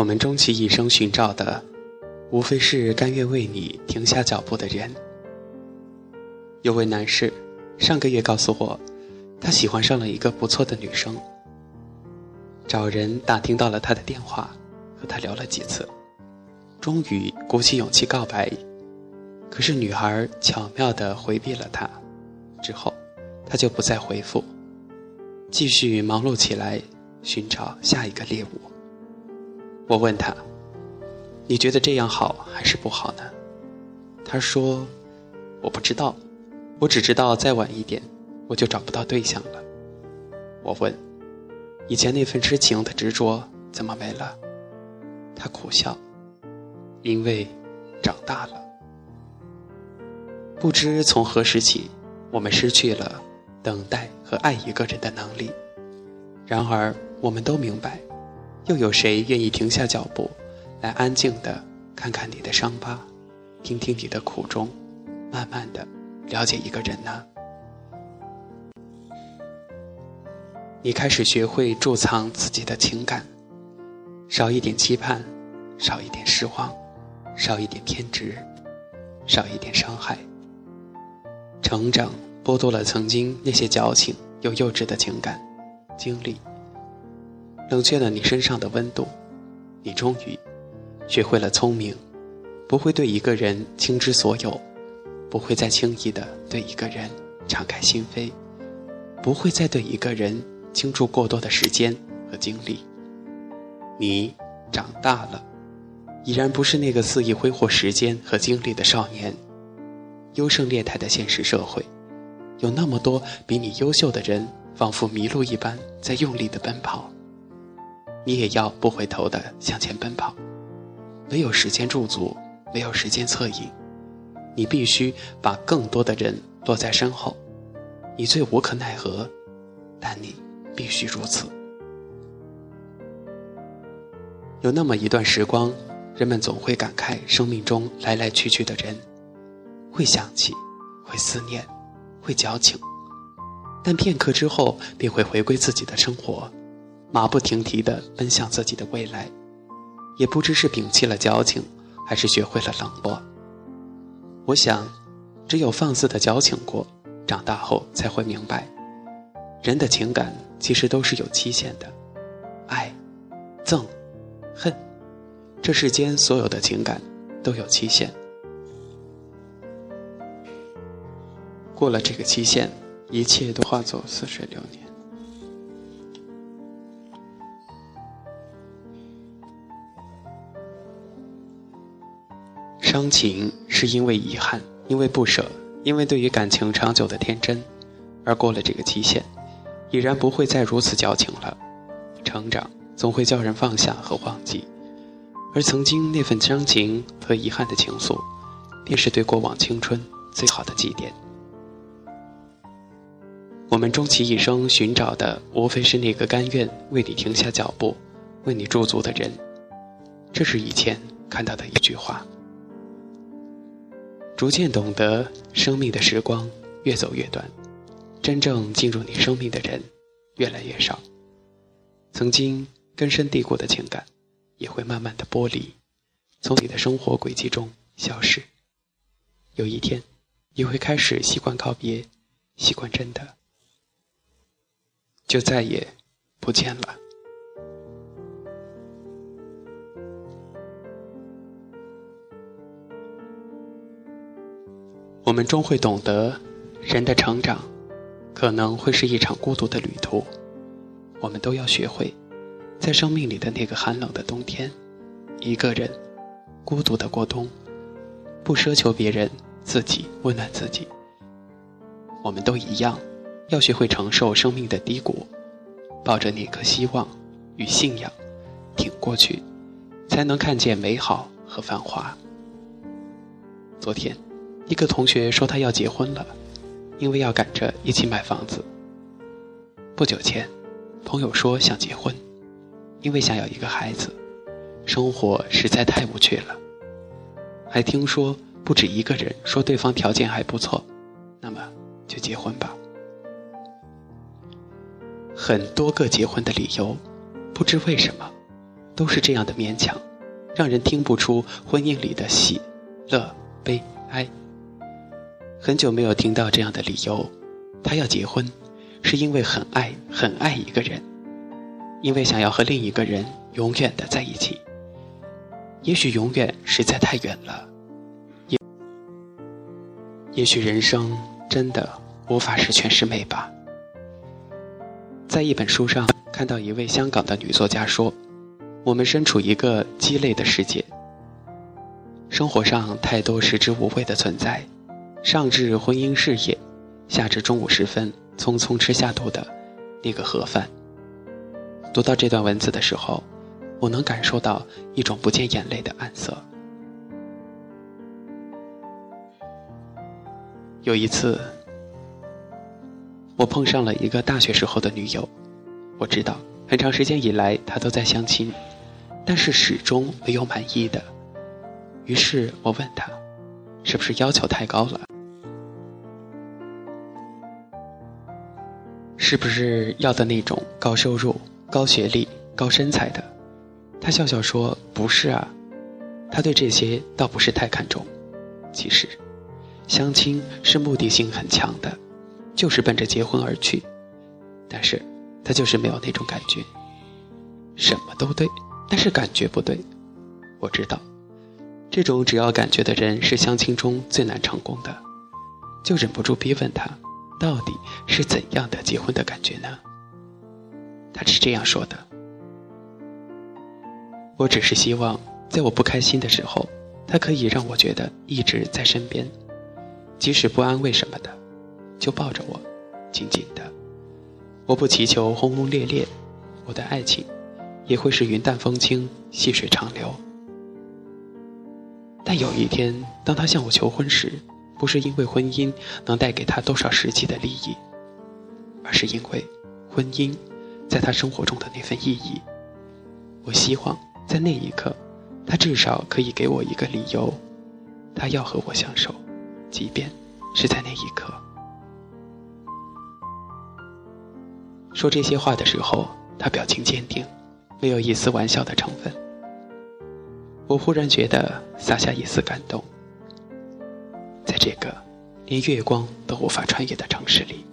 我们终其一生寻找的，无非是甘愿为你停下脚步的人。有位男士上个月告诉我，他喜欢上了一个不错的女生，找人打听到了他的电话，和他聊了几次，终于鼓起勇气告白。可是女孩巧妙地回避了他，之后他就不再回复，继续忙碌起来，寻找下一个猎物。我问他：“你觉得这样好还是不好呢？”他说：“我不知道，我只知道再晚一点，我就找不到对象了。”我问：“以前那份痴情的执着怎么没了？”他苦笑：“因为长大了。不知从何时起，我们失去了等待和爱一个人的能力。然而，我们都明白。”又有谁愿意停下脚步，来安静的看看你的伤疤，听听你的苦衷，慢慢的了解一个人呢？你开始学会贮藏自己的情感，少一点期盼，少一点失望，少一点偏执，少一点伤害。成长剥夺了曾经那些矫情又幼稚的情感经历。冷却了你身上的温度，你终于学会了聪明，不会对一个人倾之所有，不会再轻易的对一个人敞开心扉，不会再对一个人倾注过多的时间和精力。你长大了，已然不是那个肆意挥霍时间和精力的少年。优胜劣汰的现实社会，有那么多比你优秀的人，仿佛迷路一般在用力的奔跑。你也要不回头的向前奔跑，没有时间驻足，没有时间侧影，你必须把更多的人落在身后。你最无可奈何，但你必须如此。有那么一段时光，人们总会感慨生命中来来去去的人，会想起，会思念，会矫情，但片刻之后便会回归自己的生活。马不停蹄地奔向自己的未来，也不知是摒弃了矫情，还是学会了冷漠。我想，只有放肆的矫情过，长大后才会明白，人的情感其实都是有期限的。爱、憎、恨，这世间所有的情感都有期限。过了这个期限，一切都化作似水流年。伤情是因为遗憾，因为不舍，因为对于感情长久的天真，而过了这个期限，已然不会再如此矫情了。成长总会叫人放下和忘记，而曾经那份伤情和遗憾的情愫，便是对过往青春最好的祭奠。我们终其一生寻找的，无非是那个甘愿为你停下脚步、为你驻足的人。这是以前看到的一句话。逐渐懂得，生命的时光越走越短，真正进入你生命的人越来越少。曾经根深蒂固的情感，也会慢慢的剥离，从你的生活轨迹中消失。有一天，你会开始习惯告别，习惯真的，就再也不见了。我们终会懂得，人的成长可能会是一场孤独的旅途。我们都要学会，在生命里的那个寒冷的冬天，一个人孤独的过冬，不奢求别人，自己温暖自己。我们都一样，要学会承受生命的低谷，抱着那颗希望与信仰，挺过去，才能看见美好和繁华。昨天。一个同学说他要结婚了，因为要赶着一起买房子。不久前，朋友说想结婚，因为想要一个孩子，生活实在太无趣了。还听说不止一个人说对方条件还不错，那么就结婚吧。很多个结婚的理由，不知为什么，都是这样的勉强，让人听不出婚姻里的喜、乐、悲、哀。很久没有听到这样的理由，他要结婚，是因为很爱很爱一个人，因为想要和另一个人永远的在一起。也许永远实在太远了，也也许人生真的无法十全十美吧。在一本书上看到一位香港的女作家说：“我们身处一个鸡肋的世界，生活上太多食之无味的存在。”上至婚姻事业，下至中午时分匆匆吃下肚的那个盒饭。读到这段文字的时候，我能感受到一种不见眼泪的暗色。有一次，我碰上了一个大学时候的女友，我知道很长时间以来她都在相亲，但是始终没有满意的。于是我问她，是不是要求太高了？是不是要的那种高收入、高学历、高身材的？他笑笑说：“不是啊，他对这些倒不是太看重。其实，相亲是目的性很强的，就是奔着结婚而去。但是，他就是没有那种感觉。什么都对，但是感觉不对。我知道，这种只要感觉的人是相亲中最难成功的，就忍不住逼问他。”到底是怎样的结婚的感觉呢？他是这样说的：“我只是希望，在我不开心的时候，他可以让我觉得一直在身边，即使不安慰什么的，就抱着我，紧紧的。我不祈求轰轰烈烈，我的爱情也会是云淡风轻、细水长流。但有一天，当他向我求婚时，”不是因为婚姻能带给他多少实际的利益，而是因为婚姻在他生活中的那份意义。我希望在那一刻，他至少可以给我一个理由，他要和我相守，即便是在那一刻。说这些话的时候，他表情坚定，没有一丝玩笑的成分。我忽然觉得洒下一丝感动。这个连月光都无法穿越的城市里。